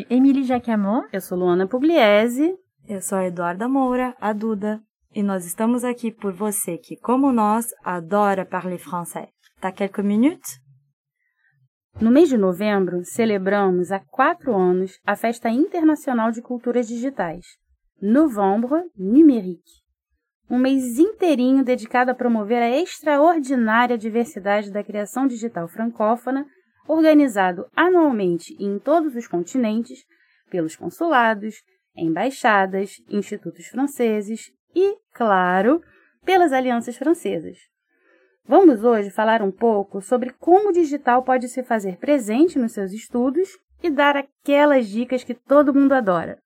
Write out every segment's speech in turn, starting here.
Suis Émilie Jacamon. Eu sou Luana Pugliese. Eu sou a Eduarda Moura, a Duda, e nós estamos aqui por você que, como nós, adora parler français. Tá quelques minutes? No mês de novembro, celebramos há quatro anos a Festa Internacional de Culturas Digitais, Novembre Numérique. Um mês inteirinho dedicado a promover a extraordinária diversidade da criação digital francófona, organizado anualmente em todos os continentes pelos consulados, embaixadas, institutos franceses e, claro, pelas alianças francesas. Vamos hoje falar um pouco sobre como o digital pode se fazer presente nos seus estudos e dar aquelas dicas que todo mundo adora.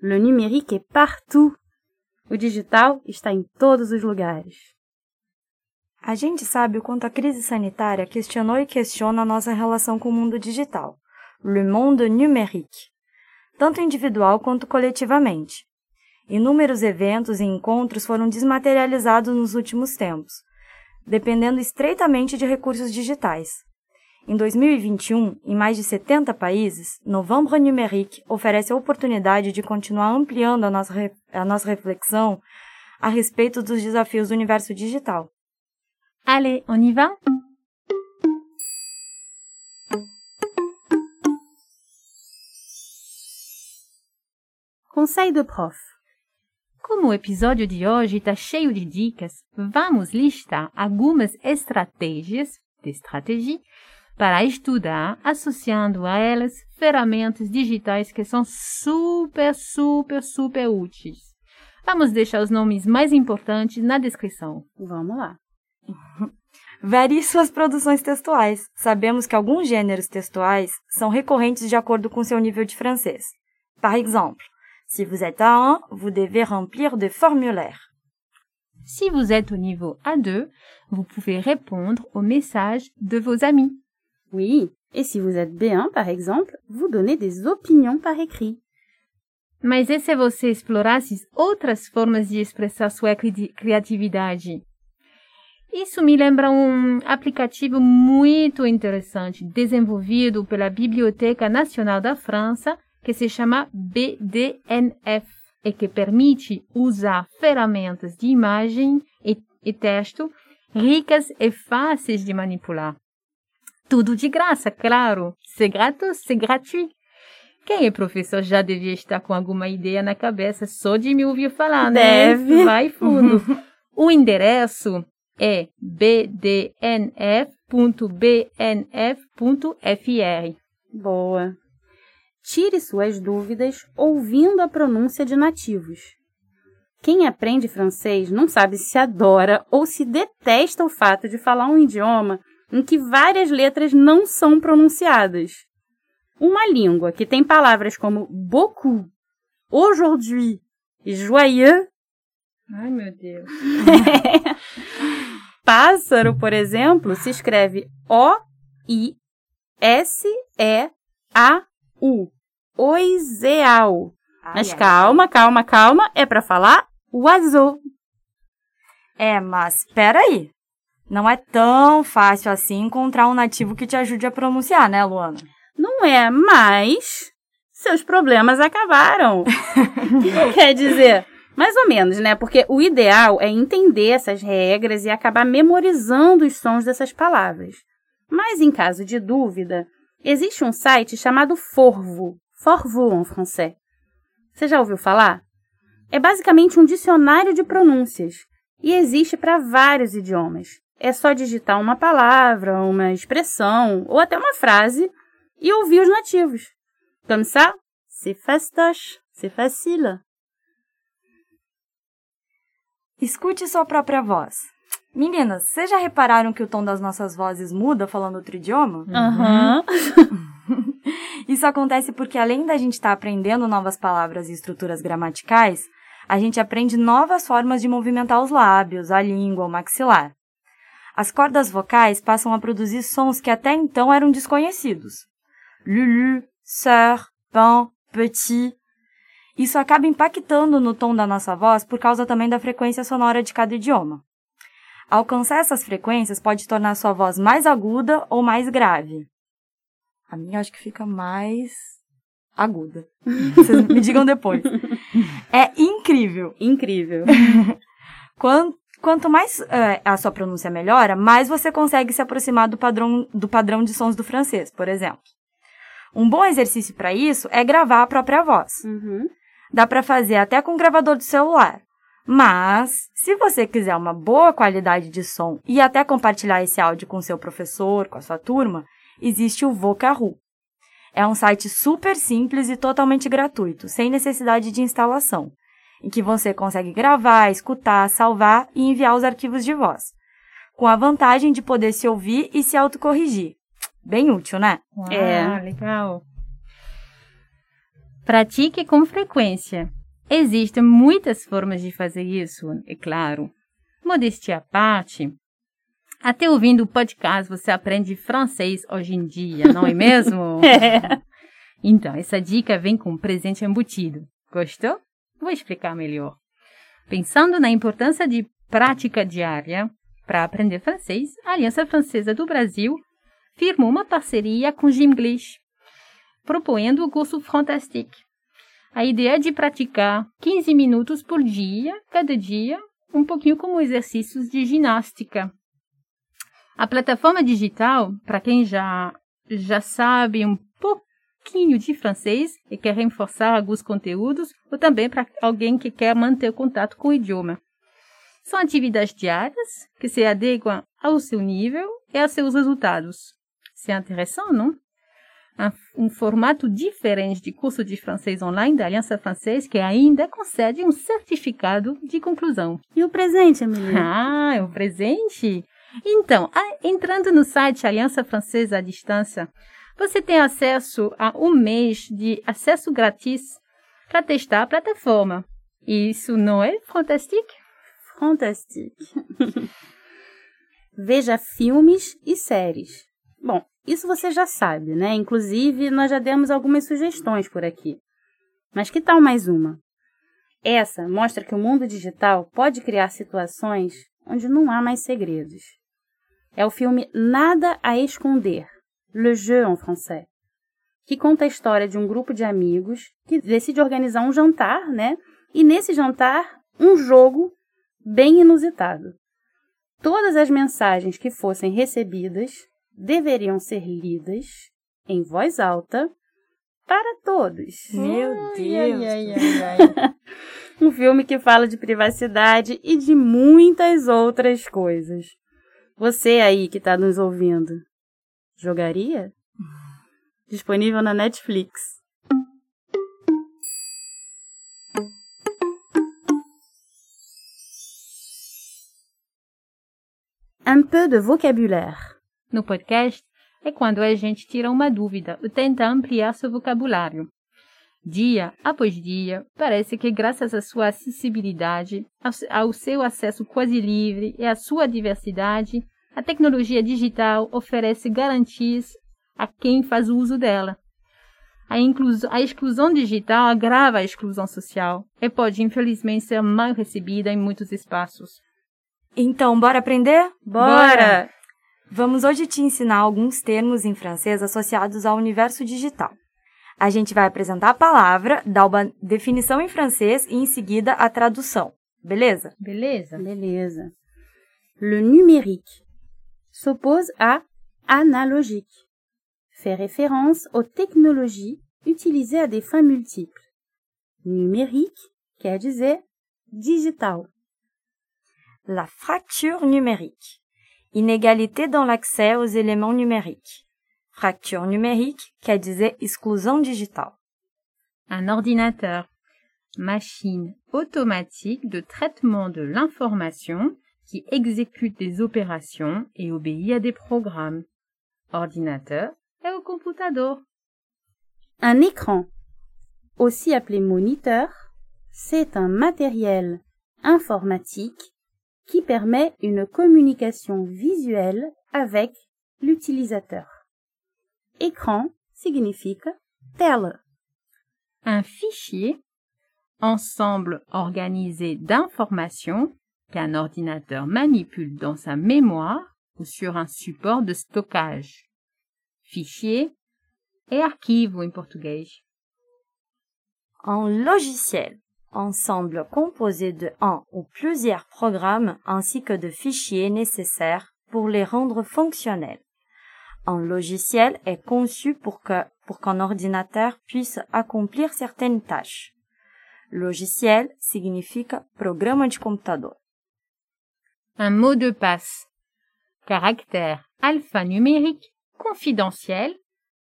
Le numérique est partout. O digital está em todos os lugares. A gente sabe o quanto a crise sanitária questionou e questiona a nossa relação com o mundo digital, le monde numérique, tanto individual quanto coletivamente. Inúmeros eventos e encontros foram desmaterializados nos últimos tempos, dependendo estreitamente de recursos digitais. Em 2021, em mais de 70 países, Novembre Numérique oferece a oportunidade de continuar ampliando a nossa, a nossa reflexão a respeito dos desafios do universo digital. Allez, on y va? Conseil de prof. Como o episódio de hoje está cheio de dicas, vamos listar algumas estratégias de estratégia para estudar, associando a elas ferramentas digitais que são super, super, super úteis. Vamos deixar os nomes mais importantes na descrição. Vamos lá. Varie suas produções textuais. Sabemos que alguns gêneros textuais são recorrentes de acordo com seu nível de francês. Par exemple, si vous êtes A1, vous devez remplir des formulaires. Si vous êtes au niveau A2, vous pouvez répondre aux messages de vos amis. Oui, et si vous êtes B1, par exemple, vous donnez des opinions par écrit. Mas e se você explorasse outras formas de expressar sua cri- criatividade? Isso me lembra um aplicativo muito interessante desenvolvido pela Biblioteca Nacional da França, que se chama BDNF e que permite usar ferramentas de imagem e, e texto ricas e fáceis de manipular. Tudo de graça, claro. C'est gratos, c'est gratuit. Quem é professor já devia estar com alguma ideia na cabeça só de me ouvir falar, né? Deve. Vai fundo. o endereço é bdnf.bnf.fr. Boa. Tire suas dúvidas ouvindo a pronúncia de nativos. Quem aprende francês não sabe se adora ou se detesta o fato de falar um idioma em que várias letras não são pronunciadas. Uma língua que tem palavras como beaucoup, aujourd'hui e joyeux. Ai, meu Deus. Pássaro, por exemplo, se escreve O-I-S-E-A-U. Oiseau. Mas calma, calma, calma. É para falar oiseau. É, mas peraí. Não é tão fácil assim encontrar um nativo que te ajude a pronunciar, né, Luana? Não é, mas seus problemas acabaram. O que quer dizer? Mais ou menos, né? Porque o ideal é entender essas regras e acabar memorizando os sons dessas palavras. Mas em caso de dúvida, existe um site chamado Forvo. Forvo em francês. Você já ouviu falar? É basicamente um dicionário de pronúncias e existe para vários idiomas. É só digitar uma palavra, uma expressão ou até uma frase e ouvir os nativos. Comme ça, c'est fastoche, c'est facile. Escute sua própria voz. Meninas, vocês já repararam que o tom das nossas vozes muda falando outro idioma? Aham. Isso acontece porque além da gente estar aprendendo novas palavras e estruturas gramaticais, a gente aprende novas formas de movimentar os lábios, a língua, o maxilar. As cordas vocais passam a produzir sons que até então eram desconhecidos. Lulu, sœur, pain, petit. Isso acaba impactando no tom da nossa voz por causa também da frequência sonora de cada idioma. Alcançar essas frequências pode tornar sua voz mais aguda ou mais grave. A minha acho que fica mais aguda. Vocês me digam depois. É incrível. Incrível. Quanto, quanto mais é, a sua pronúncia melhora, mais você consegue se aproximar do padrão, do padrão de sons do francês, por exemplo. Um bom exercício para isso é gravar a própria voz. Uhum. Dá para fazer até com o gravador do celular. Mas, se você quiser uma boa qualidade de som e até compartilhar esse áudio com seu professor, com a sua turma, existe o Vocaru. É um site super simples e totalmente gratuito, sem necessidade de instalação, em que você consegue gravar, escutar, salvar e enviar os arquivos de voz, com a vantagem de poder se ouvir e se autocorrigir. Bem útil, né? Uau, É. legal. Pratique com frequência. Existem muitas formas de fazer isso, é claro. Modéstia à parte, até ouvindo o podcast você aprende francês hoje em dia, não é mesmo? Então, essa dica vem com um presente embutido. Gostou? Vou explicar melhor. Pensando na importância de prática diária para aprender francês, a Aliança Francesa do Brasil firmou uma parceria com Gimglish, propondo o curso Fantastique. A ideia é de praticar 15 minutos por dia, cada dia, um pouquinho como exercícios de ginástica. A plataforma digital, para quem já, já sabe um pouquinho de francês e quer reforçar alguns conteúdos, ou também para alguém que quer manter contato com o idioma. São atividades diárias que se adequam ao seu nível e aos seus resultados. Isso é interessante, não? Um formato diferente de curso de francês online da Aliança Francesa que ainda concede um certificado de conclusão. E o presente, Emily? Ah, é um presente? Então, entrando no site Aliança Francesa à Distância, você tem acesso a um mês de acesso grátis para testar a plataforma. Isso não é fantástico? Fantastique. Veja filmes e séries. Bom, isso você já sabe, né? Inclusive, nós já demos algumas sugestões por aqui. Mas que tal mais uma? Essa mostra que o mundo digital pode criar situações onde não há mais segredos. É o filme Nada a Esconder, Le Jeu en français, que conta a história de um grupo de amigos que decide organizar um jantar, né? E nesse jantar, um jogo bem inusitado. Todas as mensagens que fossem recebidas deveriam ser lidas em voz alta para todos. Meu Deus! Ai, ai, ai, um filme que fala de privacidade e de muitas outras coisas. Você aí que está nos ouvindo, jogaria? Disponível na Netflix. Un peu de vocabulaire. No podcast é quando a gente tira uma dúvida ou tenta ampliar seu vocabulário. Dia após dia, parece que graças à sua acessibilidade, ao seu acesso quase livre e à sua diversidade, a tecnologia digital oferece garantias a quem faz uso dela. A, a, exclusão digital agrava a exclusão social e pode, infelizmente, ser mal recebida em muitos espaços. Então, bora aprender? Bora! Vamos hoje te ensinar alguns termos em francês associados ao universo digital. A gente vai apresentar a palavra, dar uma definição em francês e em seguida a tradução. Beleza? Beleza. Beleza. Le numérique s'oppose à analogique. Fait référence aux technologies utilisées à des fins multiples. Numérique quer dizer digital. La fracture numérique Inégalité dans l'accès aux éléments numériques. Fracture numérique quer dizer exclusão digital. Un ordinateur. machine automatique de traitement de l'information qui exécute des opérations et obéit à des programmes. Ordinateur et au computador. Un écran, aussi appelé moniteur, c'est un matériel informatique qui permet une communication visuelle avec l'utilisateur. Écran signifie tela. Un fichier, ensemble organisé d'informations qu'un ordinateur manipule dans sa mémoire ou sur un support de stockage. Fichier et arquivo em português. Un logiciel, ensemble composé de un ou plusieurs programmes ainsi que de fichiers nécessaires pour les rendre fonctionnels. Un logiciel est conçu pour que, pour qu'un ordinateur puisse accomplir certaines tâches. Logiciel signifie programa de computador. Un mot de passe. Caractère alphanumérique confidentiel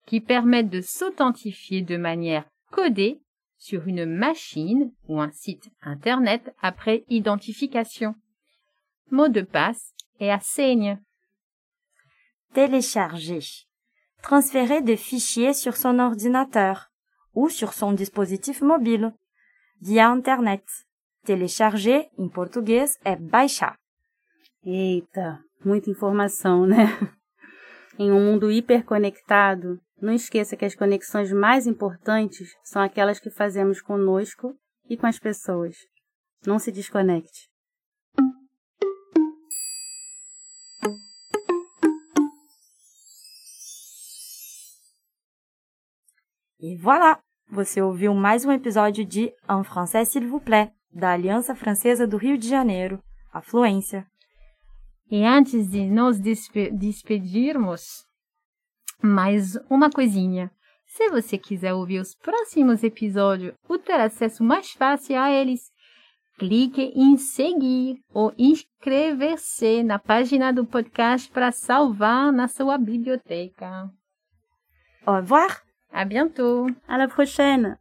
qui permettent de s'authentifier de manière codée sur une machine ou un site Internet après identification. Mot de passe et à Télécharger. Transférer des fichiers sur son ordinateur ou sur son dispositif mobile via Internet. Télécharger em português é baixar. Eita, muita informação, né? Em um mundo hiperconectado, não esqueça que as conexões mais importantes são aquelas que fazemos conosco e com as pessoas. Não se desconecte. E voilà! Você ouviu mais um episódio de En Français s'il vous plaît, da Aliança Francesa do Rio de Janeiro, a Fluência. E antes de nos despe despedirmos, mais uma coisinha. Se você quiser ouvir os próximos episódios ou ter acesso mais fácil a eles, clique em seguir ou inscrever-se na página do podcast para salvar na sua biblioteca. Au revoir! À bientôt! À la prochaine!